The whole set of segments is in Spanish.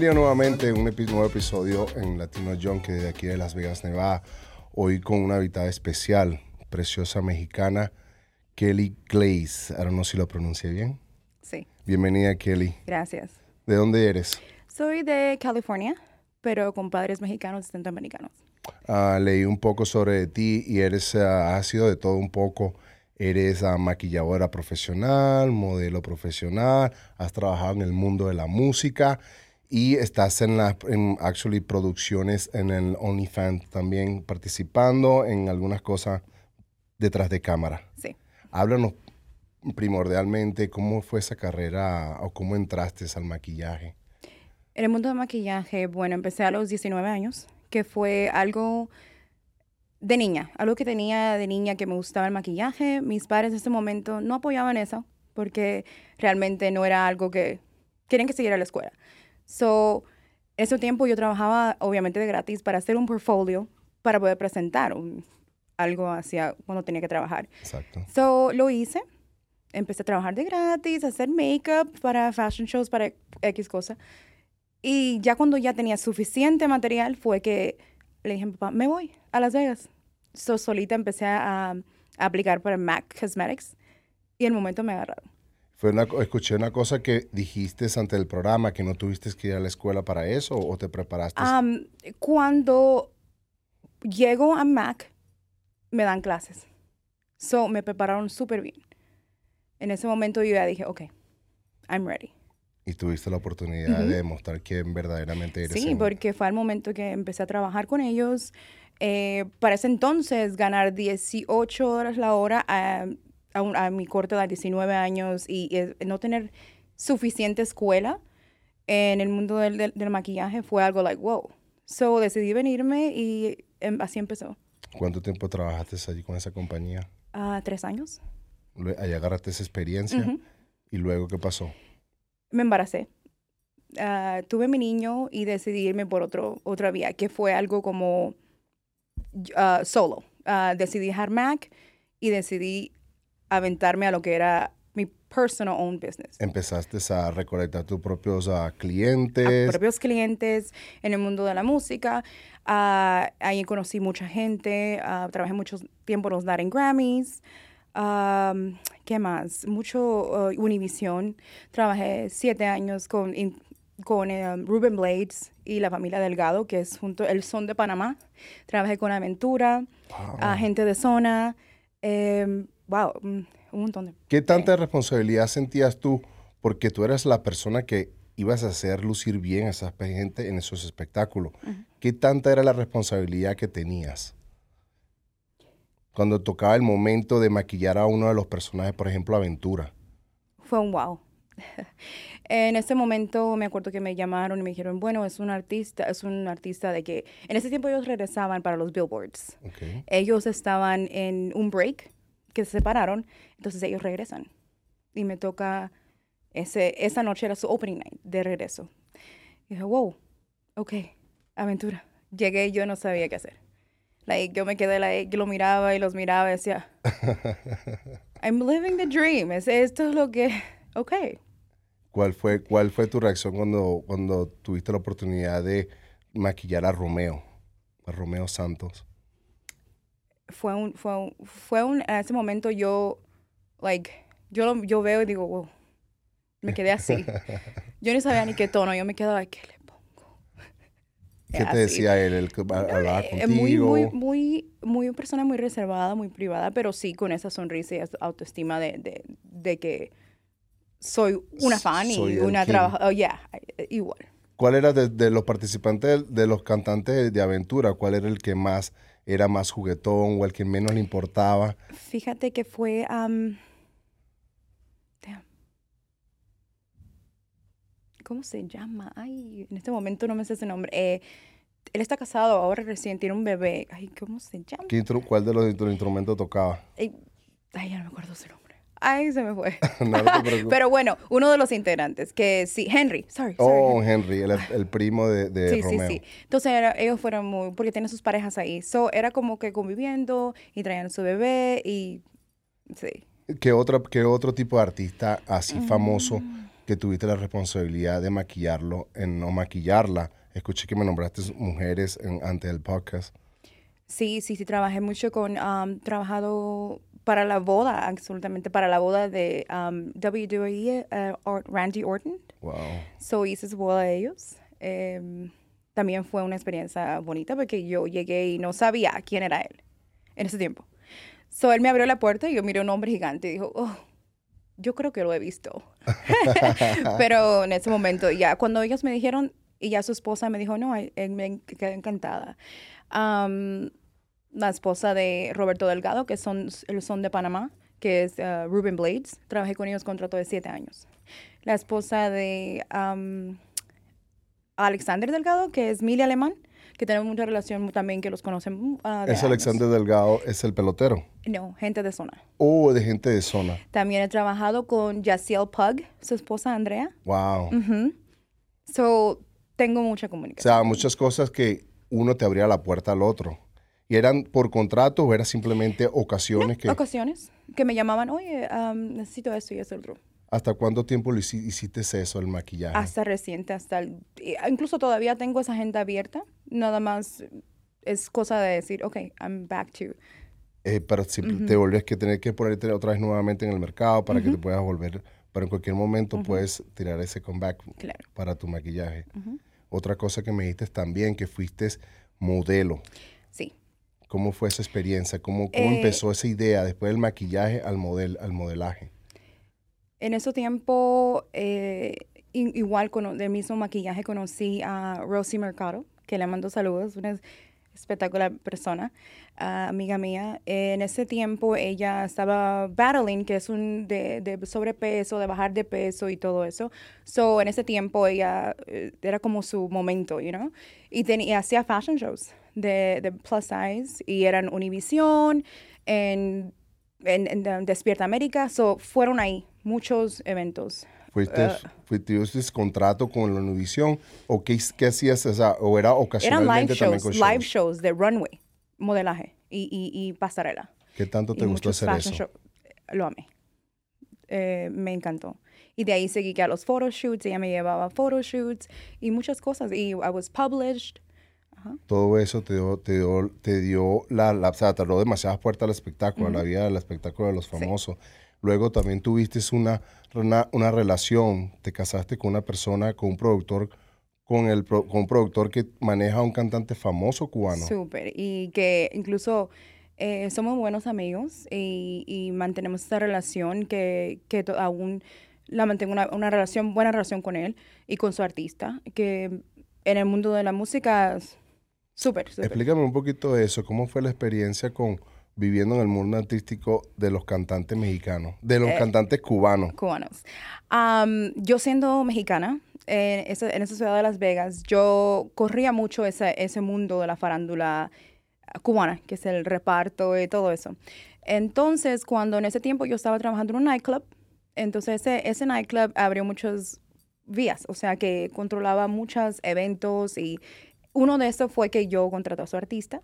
Bienvenido nuevamente a un nuevo episodio en Latino John, que de aquí de Las Vegas, Nevada. Hoy con una invitada especial, preciosa mexicana, Kelly Glaze. Ahora no sé si lo pronuncié bien. Sí. Bienvenida, Kelly. Gracias. ¿De dónde eres? Soy de California, pero con padres mexicanos y centroamericanos. Ah, leí un poco sobre ti y eres, ah, has sido de todo un poco. Eres uh, maquilladora profesional, modelo profesional, has trabajado en el mundo de la música y estás en las en actually producciones en el OnlyFans también participando en algunas cosas detrás de cámara. Sí. Háblanos primordialmente cómo fue esa carrera o cómo entraste al maquillaje. En el mundo del maquillaje, bueno, empecé a los 19 años, que fue algo de niña, algo que tenía de niña que me gustaba el maquillaje. Mis padres en ese momento no apoyaban eso porque realmente no era algo que querían que siguiera la escuela. So, ese tiempo yo trabajaba obviamente de gratis para hacer un portfolio para poder presentar algo hacia cuando tenía que trabajar. Exacto. So, lo hice. Empecé a trabajar de gratis, a hacer makeup para fashion shows, para X cosa. Y ya cuando ya tenía suficiente material fue que le dije a mi papá, me voy a Las Vegas. So, solita empecé a, a aplicar para MAC Cosmetics y el momento me agarraron. Fue una, escuché una cosa que dijiste ante el programa, que no tuviste que ir a la escuela para eso o te preparaste. Um, cuando llego a MAC, me dan clases. So, me prepararon súper bien. En ese momento yo ya dije, ok, I'm ready. Y tuviste la oportunidad de demostrar que verdaderamente eres. Sí, porque fue el momento que empecé a trabajar con ellos. Eh, para ese entonces, ganar 18 horas la hora a, a, mi corte de 19 años y, no tener suficiente escuela en el mundo del, del, maquillaje fue algo like, wow. So decidí venirme y em, así empezó. ¿Cuánto tiempo trabajaste allí con esa compañía? Uh, tres años. Allá agarraste esa experiencia. ¿Y luego qué pasó? me embaracé. Uh, tuve mi niño y decidí irme por otro, otra vía, que fue algo como uh, solo. Uh, decidí dejar Mac y decidí aventarme a lo que era mi personal own business. Empezaste a recolectar tus propios clientes. A propios clientes en el mundo de la música. ahí conocí mucha gente. trabajé mucho tiempo en los Latin Grammys. ¿Qué más? Mucho uh, Univision. Trabajé siete años con, con um, Ruben Blades y la familia Delgado, que es junto el Son de Panamá. Trabajé con Aventura, Agente de Zona. Eh, wow, un montón de... ¿Qué tanta responsabilidad sentías tú? Porque tú eras la persona que ibas a hacer lucir bien a esa gente en esos espectáculos. ¿Qué tanta era la responsabilidad que tenías? cuando tocaba el momento de maquillar a uno de los personajes, por ejemplo, Aventura? Fue un wow. en ese momento me acuerdo que me llamaron y me dijeron, bueno, es un artista, es un artista de que en ese tiempo ellos regresaban para los billboards. Ellos estaban en un break, que se separaron, entonces ellos regresan. Y me toca, ese, esa noche era su opening night de regreso. Y dije, wow, ok, aventura. Llegué y yo no sabía qué hacer yo me quedé, like, lo miraba y los miraba y decía, I'm living the dream. Es, esto es lo que, ok. ¿Cuál fue, cuál fue tu reacción cuando, cuando tuviste la oportunidad de maquillar a Romeo, a Romeo Santos? Fue un, fue un, fue un, en ese momento yo, like, yo, yo veo y digo, wow, me quedé así. yo no sabía ni qué tono, yo me quedaba, ¿qué le ¿Qué te decía él? ¿El que hablaba contigo? Muy, muy, muy, muy una persona muy reservada, muy privada, pero sí con esa sonrisa y esa autoestima de, de, de que soy una fan y una trabajadora. Oh, yeah, igual. ¿Cuál era de, los participantes, de los cantantes de aventura, cuál era el que más era más juguetón o el que menos le importaba? Fíjate que fue... ¿Cómo se llama? Ay, en este momento no me sé ese nombre. Eh, él está casado ahora recién, tiene un bebé. Ay, ¿cómo se llama? ¿Cuál de los, instrumentos tocaba? Ay, ya no me acuerdo su nombre. Ay, se me fue. Pero bueno, uno de los integrantes, que sí, Henry, sorry. Oh, Henry, el, primo de, de sí, Romeo. Sí, sí, Entonces ellos fueron muy, porque tienen sus parejas ahí. So, era como que conviviendo y traían a su bebé y sí. ¿Qué, otra, qué otro tipo de artista así famoso? que tuviste la responsabilidad de maquillarlo, en no maquillarla. Escuché que me nombraste mujeres en, antes del podcast. Sí, sí, sí, trabajé mucho con, um, trabajado para la boda, absolutamente, para la boda de um, WWE, uh, Randy Orton. Wow. So hice su boda de ellos. Em, también fue una experiencia bonita porque yo llegué y no sabía quién era él en ese tiempo. So él me abrió la puerta y yo miré a un hombre gigante y dijo, oh, yo creo que lo he visto. Pero en ese momento, ya cuando ellos me dijeron, y ya su esposa me dijo, no, él me quedé encantada. La esposa de Roberto Delgado, que son, son de Panamá, que es uh, Ruben Blades. Trabajé con ellos contrato de siete años. La esposa de Alexander Delgado, que es Mili Alemán que tenemos mucha relación también, que los conocen. Uh, ¿Es Alexander Delgado, es el pelotero? No, gente de zona. Oh, de gente de zona. También he trabajado con Yaciel Pug, su esposa Andrea. Wow. So, tengo mucha comunicación. O sea, muchas cosas que uno te abría la puerta al otro. ¿Y eran por contrato o eran simplemente ocasiones que...? ocasiones que me llamaban, oye, necesito esto y eso otro. ¿Hasta cuánto tiempo hiciste eso, el maquillaje? Hasta reciente, hasta el, incluso todavía tengo esa agenda abierta. Nada más es cosa de decir, ok, I'm back to. Eh, pero si te volvías que tener que ponerte otra vez nuevamente en el mercado para que te puedas volver, pero en cualquier momento puedes tirar ese comeback para tu maquillaje. Otra cosa que me dijiste también, que fuiste modelo. Sí. ¿Cómo fue esa experiencia? ¿Cómo, cómo eh, empezó esa idea después del maquillaje al, model, al modelaje? En ese tiempo, eh, igual con el mismo maquillaje, conocí a Rosie Mercado, que le mando saludos, una espectacular persona, amiga mía. En ese tiempo ella estaba battling, que es un de, sobrepeso, de bajar de peso y todo eso. So, en ese tiempo ella eh, era como su momento, you know? Y, tenía, hacía fashion shows de, de plus size y eran Univision, en, en, en Despierta América, so fueron ahí muchos eventos. ¿Fuiste, uh, contrato con la Univision o qué, qué hacías? O, era ocasionalmente eran live shows, live shows de runway, modelaje y, y, pasarela. ¿Qué tanto te gustó hacer eso? lo amé. Eh, me encantó. Y de ahí seguí que a los photoshoots, ella me llevaba photoshoots y muchas cosas. Y I was published. Todo eso te dio, te dio, te dio la, la, o sea, te demasiadas puertas al espectáculo, a la vida del espectáculo de los famosos. Luego también tuviste una, una, relación, te casaste con una persona, con un productor, con, el, con un productor que maneja a un cantante famoso cubano. Súper, y que incluso eh, somos buenos amigos y, mantenemos esta relación que, que aún la mantengo una, una, relación, buena relación con él y con su artista, que en el mundo de la música, súper, súper. Explícame un poquito de eso, ¿cómo fue la experiencia con viviendo en el mundo artístico de los cantantes mexicanos, de los eh, cantantes cubanos. Cubanos. yo siendo mexicana, en esa, en esa, ciudad de Las Vegas, yo corría mucho ese, ese mundo de la farándula cubana, que es el reparto y todo eso. Entonces, cuando en ese tiempo yo estaba trabajando en un nightclub, entonces ese, ese nightclub abrió muchas vías, o sea, que controlaba muchos eventos y uno de esos fue que yo contraté a su artista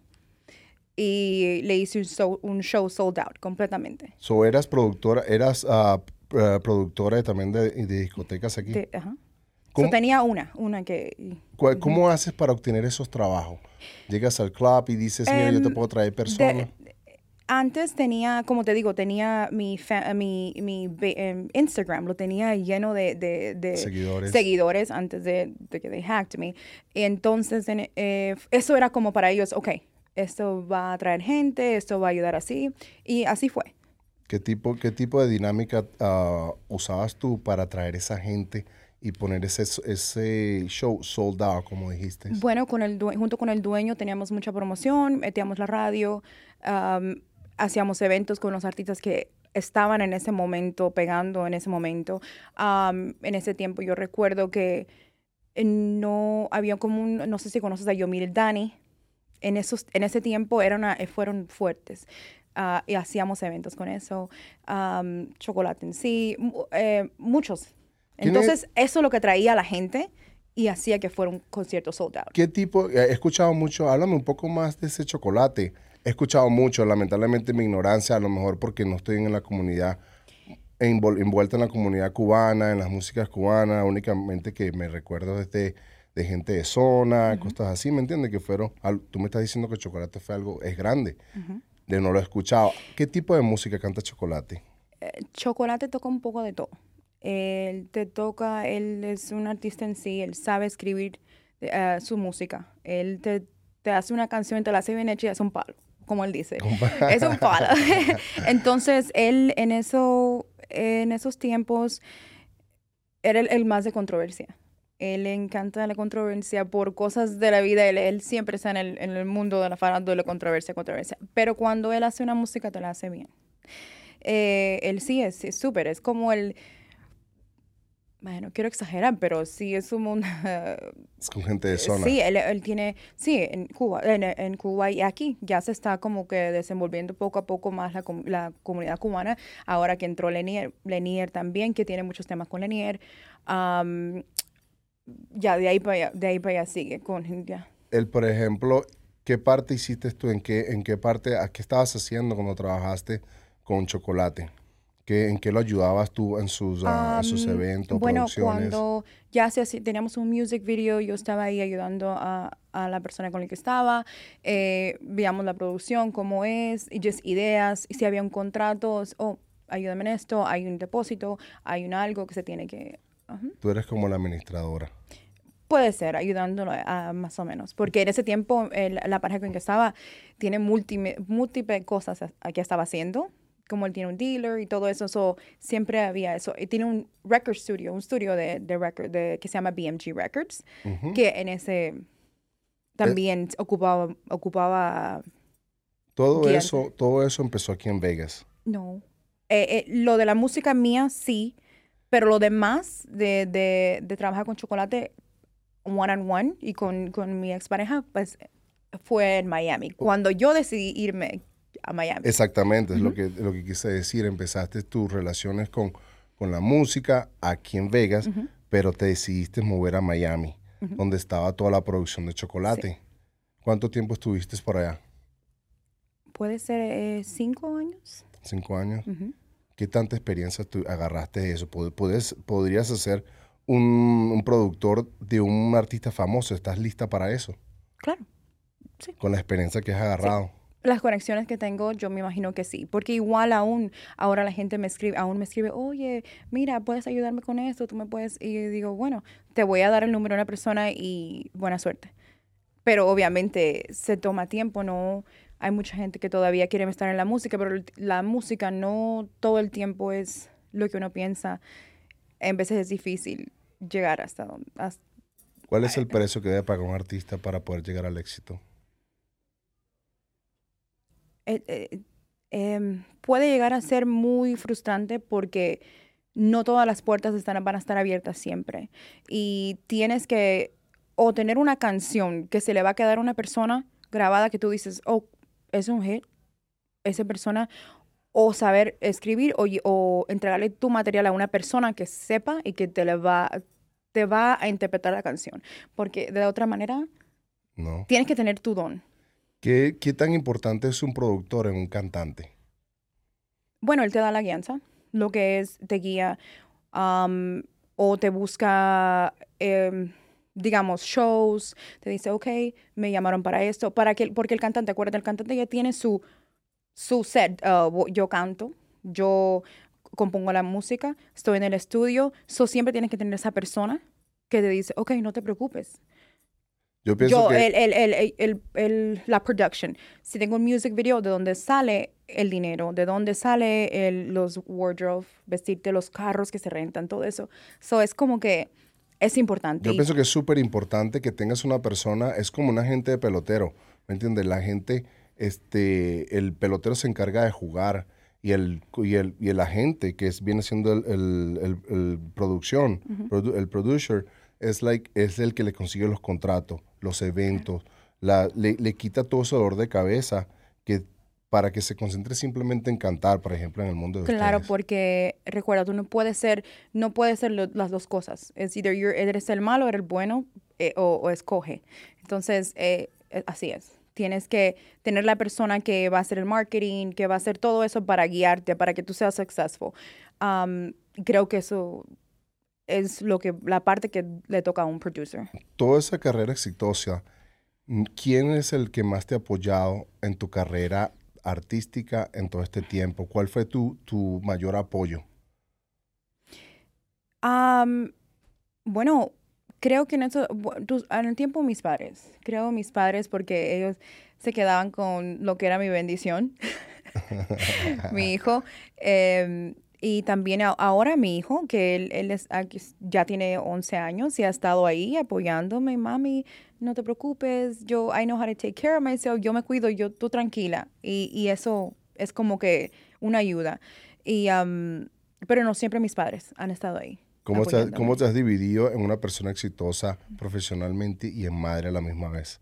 y le hice un show, sold out completamente. So, eras productora, eras uh, productora también de, discotecas aquí. ajá. tenía una, una que... ¿Cómo haces para obtener esos trabajos? Llegas al club y dices, mira, yo te em, puedo traer personas. Antes tenía, como te digo, tenía mi, mi, mi em, Instagram, lo tenía lleno de, de, seguidores. seguidores antes de, que they hacked me. Entonces, eh, eso era como para ellos, ok, esto va a traer gente, esto va a ayudar así. Y así fue. ¿Qué tipo, qué tipo de dinámica ah, usabas tú para traer esa gente y poner ese, ese show sold out, como dijiste? Bueno, con el, junto con el dueño teníamos mucha promoción, metíamos la radio, hacíamos eventos con los artistas que estaban en ese momento, pegando en ese momento. en ese tiempo yo recuerdo que no había como un, no sé si conoces a Yomir Dani, en, esos, en ese tiempo eran, eh, fueron fuertes. Ah, y hacíamos eventos con eso, chocolate en sí, eh, muchos. Entonces, eso es lo que traía a la gente y hacía que fuera un concierto sold out. ¿Qué tipo? He escuchado mucho, háblame un poco más de ese chocolate. He escuchado mucho, lamentablemente mi ignorancia, a lo mejor porque no estoy en la comunidad envuelta en la comunidad cubana, en las músicas cubanas, únicamente que me recuerdo de, de gente de zona, cosas así, ¿me entiendes? Que fueron, tú me estás diciendo que Chocolate fue algo, es grande, de no lo he escuchado. ¿Qué tipo de música canta Chocolate? Eh, Chocolate toca un poco de todo. Él te toca, él es un artista en sí, él sabe escribir eh, su música. Él te, te, hace una canción, te la hace bien hecha y es un palo, como él dice. es un palo. Entonces, él en, eso, en esos tiempos era el, más de controversia. Él le encanta la controversia por cosas de la vida. Él, siempre está en el, en el, mundo de la farándula, controversia, controversia. Pero cuando él hace una música, te la hace bien. Eh, él sí es súper. Es como el bueno, quiero exagerar, pero sí es un mundo... es con gente de zona. Sí, él, tiene, sí, en Cuba, en, Cuba y aquí ya se está como que desenvolviendo poco a poco más la, la comunidad cubana. Ahora que entró Lenier, Lenier también, que tiene muchos temas con Lenier. ya de ahí para allá, de ahí para allá sigue con ya. Él, por ejemplo, ¿qué parte hiciste tú? ¿En qué, en qué parte, a qué estabas haciendo cuando trabajaste con chocolate? ¿En qué lo ayudabas tú en sus, uh, sus eventos, bueno, cuando ya se, teníamos un music video, yo estaba ahí ayudando a, a la persona con la que estaba, eh, veíamos la producción, cómo es, y just ideas, y si había un contrato, oh, ayúdame en esto, hay un depósito, hay un algo que se tiene que... Tú eres como la administradora. Puede ser, ayudándolo a, más o menos. Porque en ese tiempo la pareja con la que estaba tiene múltiples cosas que estaba haciendo como él tiene un dealer y todo eso, so, siempre había eso. Y tiene un record studio, un estudio de, de record de, que se llama BMG Records, que en ese también ocupaba, ocupaba... Todo eso, todo eso empezó aquí en Vegas. No. Eh, eh, lo de la música mía, sí, pero lo demás de, de, de trabajar con chocolate one on one y con, con mi expareja, pues fue en Miami. Cuando yo decidí irme, a Miami. Exactamente, es lo, que, lo que quise decir. Empezaste tus relaciones con, con la música aquí en Vegas, pero te decidiste mover a Miami, donde estaba toda la producción de chocolate. ¿Cuánto tiempo estuviste por allá? Puede ser eh, cinco años. Cinco años. ¿Qué tanta experiencia tú agarraste de eso? ¿Podrías, podrías hacer un, un, productor de un artista famoso? ¿Estás lista para eso? Claro. Sí. Con la experiencia que has agarrado las conexiones que tengo, yo me imagino que sí, porque igual aún ahora la gente me escribe, aún me escribe, oye, mira, puedes ayudarme con esto, tú me puedes, y digo, bueno, te voy a dar el número de una persona y buena suerte. Pero obviamente se toma tiempo, no, hay mucha gente que todavía quiere estar en la música, pero la música no todo el tiempo es lo que uno piensa. En veces es difícil llegar hasta donde... ¿Cuál es el precio que debe pagar un artista para poder llegar al éxito? Eh, eh, em, puede llegar a ser muy frustrante porque no todas las puertas están, van a estar abiertas siempre. Y tienes que o tener una canción que se le va a quedar a una persona grabada que tú dices, oh, es un hit, esa persona, o saber escribir o, o entregarle tu material a una persona que sepa y que te, le va, te va a interpretar la canción. Porque de otra manera, no. tienes que tener tu don. ¿Qué, tan importante es un productor en un cantante? Bueno, él te da la guianza, lo que es, te guía o te busca, em, digamos, shows, te dice, ok, me llamaron para esto, para que, porque el cantante, acuérdate, el cantante ya tiene su, su set, uh, yo canto, yo compongo la música, estoy en el estudio, so siempre tienes que tener esa persona que te dice, ok, no te preocupes, yo pienso que... el, el, el, el, la production. Si tengo un music video, ¿de dónde sale el dinero? ¿De dónde sale el, los wardrobe, vestirte, los carros que se rentan, todo eso? So, es como que es importante. Yo pienso que es súper importante que tengas una persona, es como un agente de pelotero, ¿me entiendes? La gente, este, el pelotero se encarga de jugar y el, y el, y el agente, que es, viene siendo el, el, el producción, el producer, es, like, es el que le consigue los contratos, los eventos, la, le, le, quita todo ese dolor de cabeza que para que se concentre simplemente en cantar, por ejemplo, en el mundo de Claro, porque recuerda, tú no puedes ser, no puedes ser las dos cosas. Es either eres el malo, eres el bueno, eh, o, escoge. Entonces, eh, eh, así es. Tienes que tener la persona que va a hacer el marketing, que va a hacer todo eso para guiarte, para que tú seas successful. creo que eso es lo que, la parte que le toca a un producer. Toda esa carrera exitosa, ¿quién es el que más te ha apoyado en tu carrera artística en todo este tiempo? ¿Cuál fue tu, tu mayor apoyo? bueno, creo que en, eso, en el tiempo mis padres, creo mis padres porque ellos se quedaban con lo que era mi bendición, mi hijo. Em, y también ahora mi hijo, que él, él es, ya tiene 11 años y ha estado ahí apoyándome, mami, no te preocupes, yo, I know how to take care of myself, yo me cuido, yo, tú tranquila. Y, y eso es como que una ayuda. Y, pero no siempre mis padres han estado ahí. ¿Cómo te, ¿Cómo te has dividido en una persona exitosa profesionalmente y en madre a la misma vez?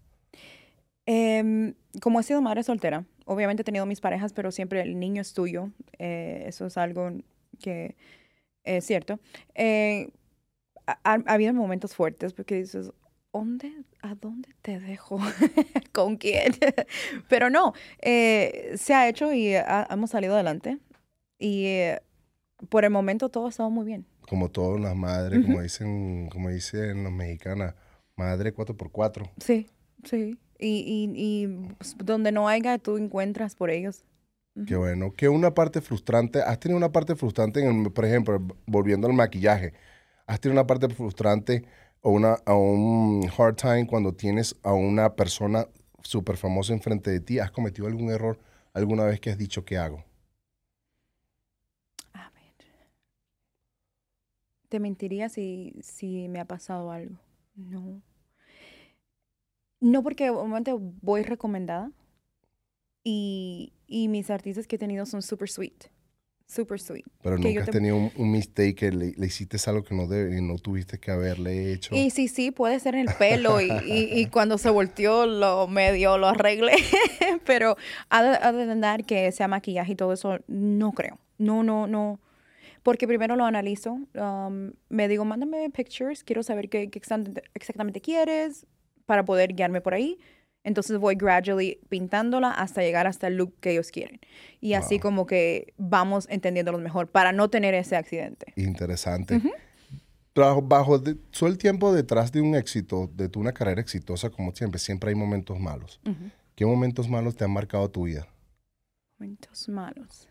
Eh, como he sido madre soltera, obviamente he tenido mis parejas, pero siempre el niño es tuyo. Eh, eso es algo que es cierto. Eh, ha, habido momentos fuertes porque dices, ¿dónde, ¿a dónde te dejo? ¿Con quién? pero no, eh, se ha hecho y hemos salido adelante. Y por el momento todo ha estado muy bien. Como todas las madres, como dicen, como dicen los mexicanas, madre 4x4. Sí, sí. Y, y, pues, donde no haya, tú encuentras por ellos. Qué bueno. ¿Qué una parte frustrante? ¿Has tenido una parte frustrante, en por ejemplo, volviendo al maquillaje? ¿Has tenido una parte frustrante o una, a un hard time cuando tienes a una persona súper famosa enfrente de ti? ¿Has cometido algún error alguna vez que has dicho qué hago? A ver. Te mentiría si, si me ha pasado algo. No. No, porque obviamente voy recomendada y, mis artistas que he tenido son super sweet. Super sweet. Pero nunca has tenido un, mistake que le, hiciste algo que no debe y no tuviste que haberle hecho. Y sí, sí, puede ser en el pelo y, cuando se volteó lo medio lo arreglé. Pero a de que sea maquillaje y todo eso, no creo. No, no, no. Porque primero lo analizo. Um, me digo, mándame pictures, quiero saber qué, qué exactamente quieres para poder guiarme por ahí. Entonces voy gradually pintándola hasta llegar hasta el look que ellos quieren. Y así como que vamos entendiéndolo mejor para no tener ese accidente. Interesante. Bajo, bajo todo el tiempo detrás de un éxito, de tu, una carrera exitosa, como siempre, siempre hay momentos malos. ¿Qué momentos malos te han marcado tu vida? Momentos malos.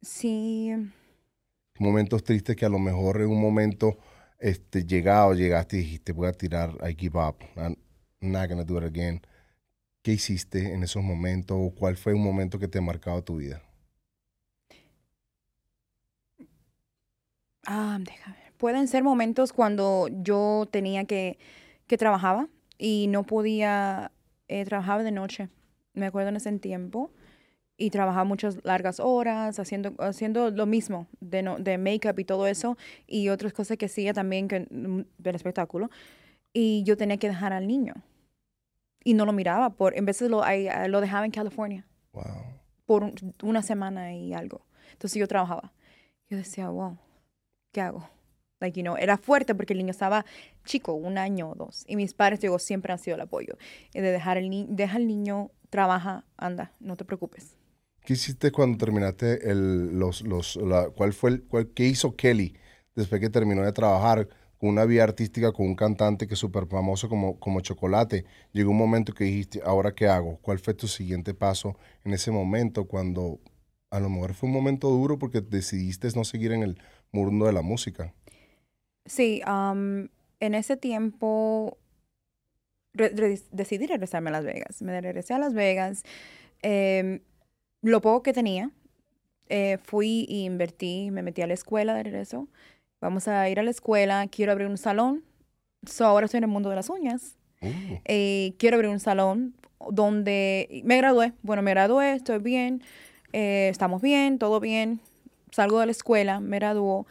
Sí. Momentos tristes que a lo mejor en un momento este, llegado, llegaste y dijiste, voy a tirar, I give up, I'm not gonna do it again. ¿Qué hiciste en esos momentos o cuál fue un momento que te ha marcado tu vida? Ah, déjame. Pueden ser momentos cuando yo tenía que, que trabajaba y no podía, eh, trabajaba de noche. Me acuerdo en ese tiempo y trabajaba muchas largas horas haciendo, haciendo lo mismo de, no, de make-up y todo eso y otras cosas que hacía también que, mm, del espectáculo. Y yo tenía que dejar al niño. Y no lo miraba. Por, en de lo, lo dejaba en California. Wow. Por una semana y algo. Entonces yo trabajaba. Yo decía, wow, ¿qué hago? Like, you know, era fuerte porque el niño estaba chico, un año o dos. Y mis padres, digo, siempre han sido el apoyo. Y de dejar el niño, deja al niño, trabaja, anda, no te preocupes. ¿Qué hiciste cuando terminaste el, los, los, la, cuál fue el, cuál, qué hizo Kelly después que terminó de trabajar con una vía artística con un cantante que es súper famoso como, como Chocolate? Llegó un momento que dijiste, ¿ahora qué hago? ¿Cuál fue tu siguiente paso en ese momento cuando a lo mejor fue un momento duro porque decidiste no seguir en el mundo de la música? Sí, um, en ese tiempo decidí regresarme a Las Vegas. Me regresé a Las Vegas. Eh, lo poco que tenía, eh, fui e invertí, me metí a la escuela de regreso. Vamos a ir a la escuela, quiero abrir un salón. So, ahora estoy en el mundo de las uñas. Uh. Eh, quiero abrir un salón donde me gradué. Bueno, me gradué, estoy bien, eh, estamos bien, todo bien. Salgo de la escuela, me graduó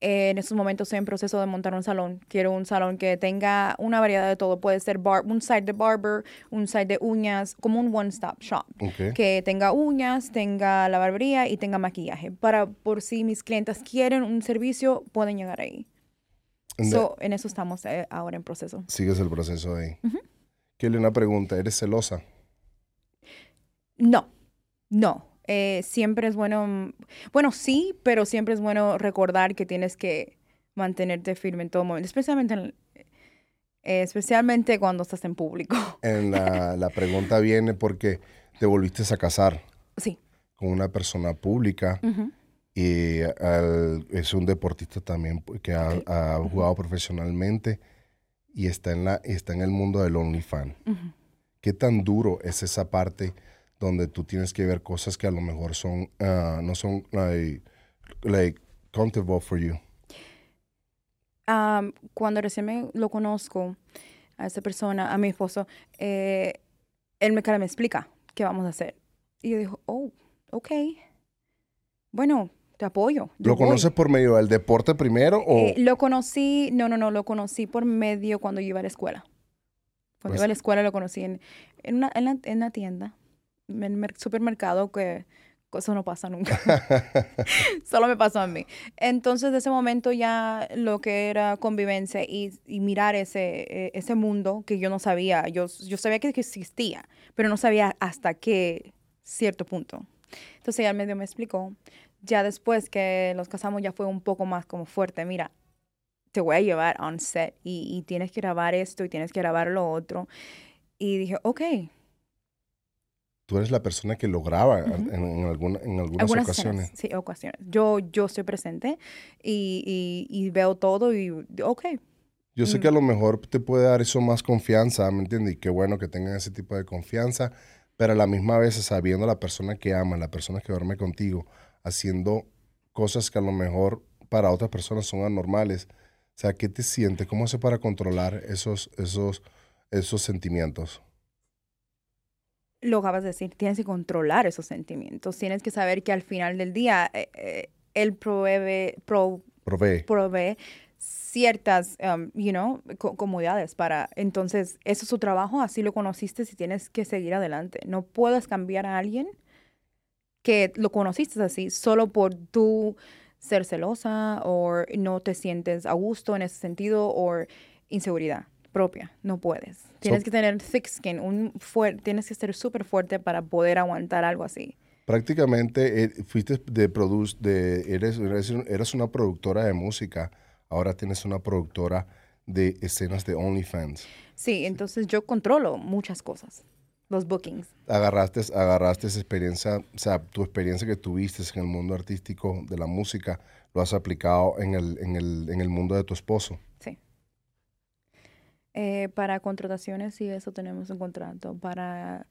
en estos momentos estoy en proceso de montar un salón. Quiero un salón que tenga una variedad de todo. Puede ser bar un site de barber, un site de uñas, como un one-stop shop. Que tenga uñas, tenga la barbería y tenga maquillaje. Para por si mis clientes quieren un servicio, pueden llegar ahí. So, en eso estamos eh, ahora en proceso. Sigues el proceso ahí. Uh una pregunta. ¿Eres celosa? No, no. Eh, siempre es bueno, bueno, sí, pero siempre es bueno recordar que tienes que mantenerte firme en todo momento, especialmente, eh, especialmente cuando estás en público. En la, la pregunta viene porque te volviste a casar. Sí. Con una persona pública. Y es un deportista también que ha, jugado profesionalmente y está en, la, está en el mundo del OnlyFans. ¿Qué tan duro es esa parte donde tú tienes que ver cosas que a lo mejor son, ah, no son like, like comfortable for you? cuando recién me lo conozco a esa persona, a mi esposo, eh, él me, me explica qué vamos a hacer. Y yo digo, oh, ok. Bueno, te apoyo. ¿Lo conoces por medio del deporte primero o...? Eh, lo conocí, no, no, no, lo conocí por medio cuando yo iba a la escuela. Cuando pues iba a la escuela lo conocí en, en, una, en, la, en la tienda, supermercado, que eso no pasa nunca. Solo me pasó a mí. Entonces, de ese momento ya lo que era convivencia y, y mirar ese, e, ese mundo que yo no sabía, yo, yo sabía que existía, pero no sabía hasta qué cierto punto. Entonces ya el medio me explicó. Ya después que nos casamos ya fue un poco más como fuerte. Mira, te voy a llevar on set y, y tienes que grabar esto y tienes que grabar lo otro. Y dije, ok, tú eres la persona que lo graba en, alguna, en algunas, ocasiones. sí, ocasiones. Yo, yo estoy presente y, y, veo todo y, ok. Yo sé que a lo mejor te puede dar eso más confianza, ¿me entiendes? Y qué bueno que tengan ese tipo de confianza, pero a la misma vez sabiendo a la persona que ama, la persona que duerme contigo, haciendo cosas que a lo mejor para otras personas son anormales. O sea, ¿qué te sientes? ¿Cómo hace para controlar esos, esos, esos sentimientos? Lo acabas de decir, tienes que controlar esos sentimientos, tienes que saber que al final del día eh, eh, él provee, provee. ciertas, um, you know, comodidades para, entonces, eso es su trabajo, así lo conociste y tienes que seguir adelante. No puedes cambiar a alguien que lo conociste así solo por tu ser celosa o no te sientes a gusto en ese sentido o inseguridad propia, no puedes. Tienes que tener thick skin, un tienes que ser súper fuerte para poder aguantar algo así. Prácticamente eh, fuiste de produce, de eres, eres, una productora de música, ahora tienes una productora de escenas de OnlyFans. Sí, entonces yo controlo muchas cosas, los bookings. Agarraste, agarraste esa experiencia, o sea, tu experiencia que tuviste en el mundo artístico de la música, lo has aplicado en el, en el, en el mundo de tu esposo. Eh, para contrataciones, sí, eso tenemos un contrato. Para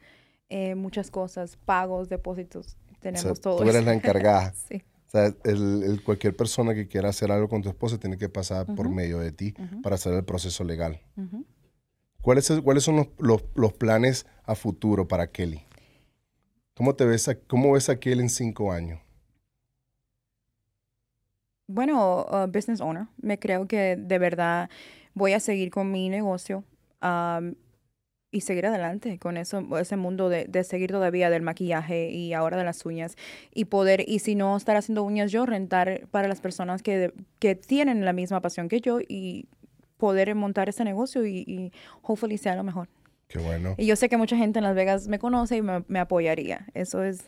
eh, muchas cosas, pagos, depósitos, tenemos todo. Tú eres la encargada. sí. O sea, el, cualquier persona que quiera hacer algo con tu esposa tiene que pasar por medio de ti para hacer el proceso legal. ¿Cuáles, ¿Cuáles son los, los, los, planes a futuro para Kelly? ¿Cómo, te ves a, ¿Cómo ves a Kelly en cinco años? Bueno, uh, business owner. Me creo que de verdad voy a seguir con mi negocio y seguir adelante con eso, ese mundo de, de, seguir todavía del maquillaje y ahora de las uñas y poder, y si no estar haciendo uñas yo, rentar para las personas que, que tienen la misma pasión que yo y poder montar ese negocio y, y hopefully sea lo mejor. Qué bueno. Y yo sé que mucha gente en Las Vegas me conoce y me, me apoyaría. Eso es...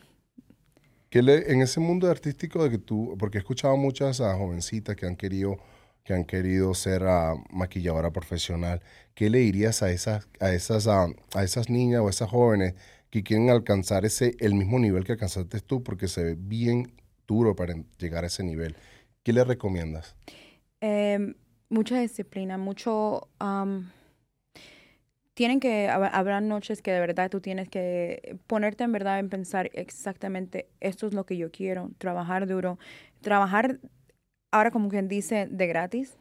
Que le, en ese mundo artístico de que tú, porque he escuchado muchas a jovencitas que han querido que han querido ser uh, maquilladora profesional, ¿qué le dirías a esas, a esas, a esas niñas o esas jóvenes que quieren alcanzar ese, el mismo nivel que alcanzaste tú? Porque se ve bien duro para llegar a ese nivel. ¿Qué le recomiendas? Em, mucha disciplina, mucho... tienen que, habrá noches que de verdad tú tienes que ponerte en verdad en pensar exactamente esto es lo que yo quiero, trabajar duro, trabajar ahora como quien dice, de gratis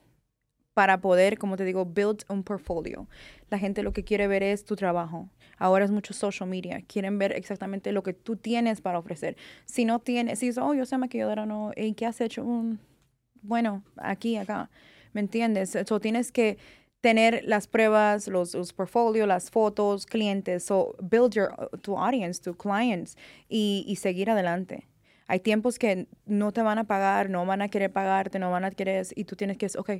para poder, como te digo, build un portfolio. La gente lo que quiere ver es tu trabajo. Ahora es mucho social media. Quieren ver exactamente lo que tú tienes para ofrecer. Si no tienes, si dices, oh, yo soy maquilladora, no, ¿y qué has hecho? bueno, aquí, acá. ¿Me entiendes? Eso tienes que tener las pruebas, los, los portfolios, las fotos, clientes. So, build your, tu audience, tu clients y, y seguir adelante. Hay tiempos que no te van a pagar, no van a querer pagarte, no van a querer, y tú tienes que ok,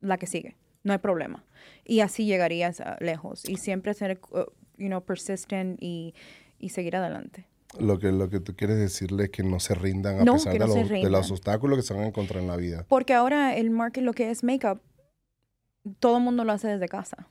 la que sigue, no hay problema. Y así llegarías lejos. Y siempre ser, uh, you know, persistent y, y seguir adelante. Lo que, lo que tú quieres decirle es que no se rindan a pesar de, los, de, los, obstáculos que se van a encontrar en la vida. Porque ahora el market, lo que es makeup, todo el mundo lo hace desde casa.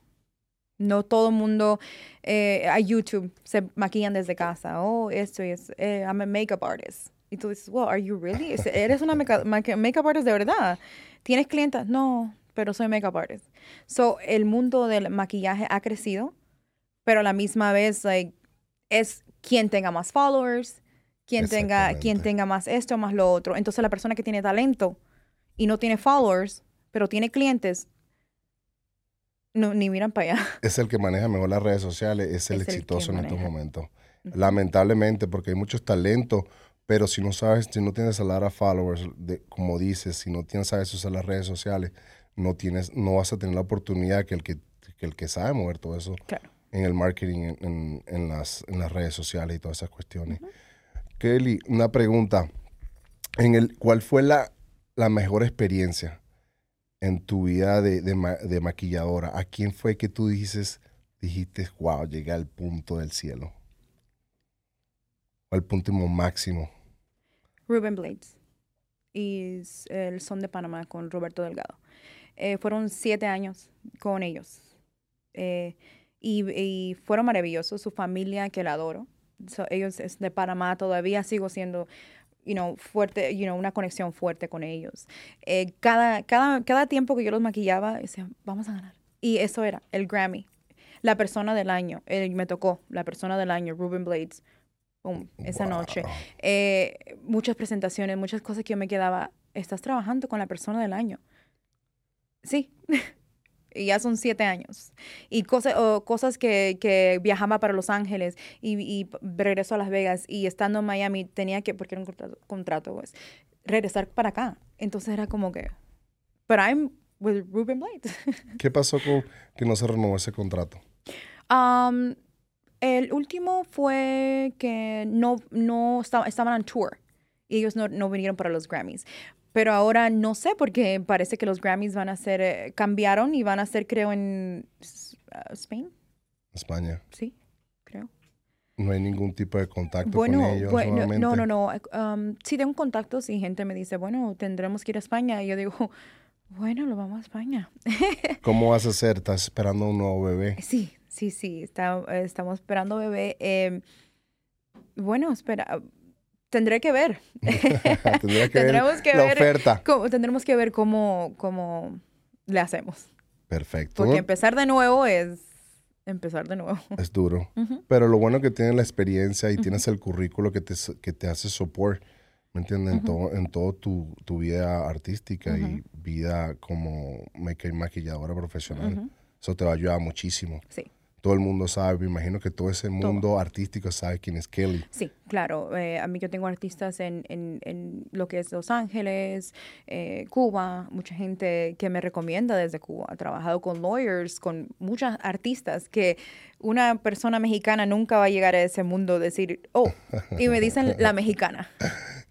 No todo el mundo eh, a YouTube se maquillan desde casa. Oh, esto es, eh, I'm a makeup artist. Y tú dices, well, are you really? ¿Eres una makeup artist de verdad? ¿Tienes clientes? No, pero soy makeup artist. So, el mundo del maquillaje ha crecido, pero a la misma vez, like, es quien tenga más followers, quien tenga, quien tenga más esto, más lo otro. Entonces, la persona que tiene talento y no tiene followers, pero tiene clientes, no, ni miran para allá. Es el que maneja mejor las redes sociales, es el exitoso en estos momentos. Lamentablemente, porque hay muchos talentos, pero si no sabes, si no tienes a lot of followers, de, como dices, si no tienes, sabes usar las redes sociales, no tienes, no vas a tener la oportunidad que el que, el que sabe mover todo eso en el marketing, en, las, en las redes sociales y todas esas cuestiones. Kelly, una pregunta. En el, ¿Cuál fue la, la mejor experiencia en tu vida de, de, maquilladora? ¿A quién fue que tú dices, dijiste, wow, llegué al punto del cielo? ¿O al punto máximo? Ruben Blades. Y el Son de Panamá con Roberto Delgado. Eh, fueron siete años con ellos. Eh, y, fueron maravillosos. Su familia, que la adoro. ellos es de Panamá, todavía sigo siendo you know, fuerte, you know, una conexión fuerte con ellos. Eh, cada, cada, cada tiempo que yo los maquillaba, decía, vamos a ganar. Y eso era, el Grammy. La persona del año, me tocó, la persona del año, Ruben Blades, esa noche. Eh, muchas presentaciones, muchas cosas que yo me quedaba, estás trabajando con la persona del año. Sí. y ya son siete años. Y cosas, cosas que, que, viajaba para Los Ángeles y, y, regreso a Las Vegas y estando en Miami tenía que, porque era un contrato, contrato pues, regresar para acá. Entonces era como que, but I'm with Ruben Blades. ¿Qué pasó con que no se renovó ese contrato? Um, el último fue que no, no estaba, estaban en tour y ellos no, no vinieron para los Grammys. Pero ahora no sé porque parece que los Grammys van a ser, eh, cambiaron y van a ser, creo, en uh, Spain. España. Sí, creo. No hay ningún tipo de contacto con ellos. Bueno, no, no, no. Um, sí tengo contactos y gente me dice, bueno, tendremos que ir a España. Y yo digo, bueno, lo vamos a España. ¿Cómo vas a hacer? ¿Estás esperando un nuevo bebé? Sí, sí, sí. Está, estamos esperando bebé. Eh, bueno, espera tendré que ver. que tendremos que ver la oferta. Cómo, tendremos que ver cómo, cómo le hacemos. Perfecto. Porque empezar de nuevo es empezar de nuevo. Es duro. Pero lo bueno que tienes la experiencia y tienes el currículo que te, que te hace support, ¿me entiendes? En todo, en todo tu, tu vida artística y vida como maquilladora profesional. Eso te va a ayudar muchísimo. Sí todo el mundo sabe, me imagino que todo ese mundo artístico sabe quién es Kelly. Sí, claro. Eh, a mí yo tengo artistas en, en, en lo que es Los Ángeles, eh, Cuba, mucha gente que me recomienda desde Cuba. He trabajado con lawyers, con muchas artistas que una persona mexicana nunca va a llegar a ese mundo decir, oh, y me dicen la mexicana.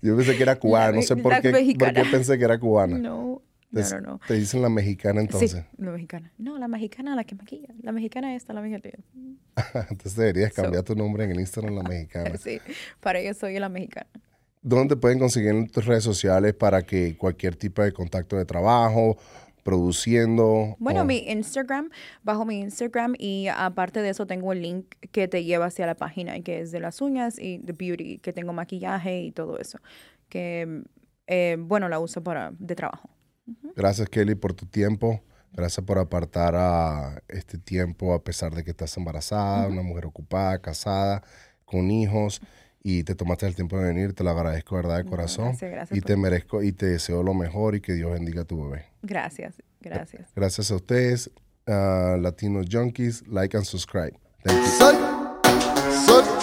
Yo pensé que era cubana, no sé por qué, por qué pensé que era cubana. No, no, no, no. Te dicen la mexicana entonces. Sí, la mexicana. No, la mexicana la que maquilla. La mexicana esta, la mexicana. entonces deberías cambiar tu nombre en el Instagram, la mexicana. sí, para ello soy la mexicana. ¿Dónde pueden conseguir en tus redes sociales para que cualquier tipo de contacto de trabajo, produciendo? Bueno, mi Instagram, bajo mi Instagram y aparte de eso tengo el link que te lleva hacia la página que es de las uñas y de beauty, que tengo maquillaje y todo eso. Que, eh, bueno, la uso para de trabajo. Gracias, Kelly, por tu tiempo. Gracias por apartar a este tiempo a pesar de que estás embarazada, una mujer ocupada, casada, con hijos y te tomaste el tiempo de venir. Te lo agradezco, ¿verdad? De corazón. Gracias, gracias y te merezco y te deseo lo mejor y que Dios bendiga a tu bebé. Gracias, gracias. Gracias a ustedes, uh, Latinos Junkies. Like and subscribe. Thank you.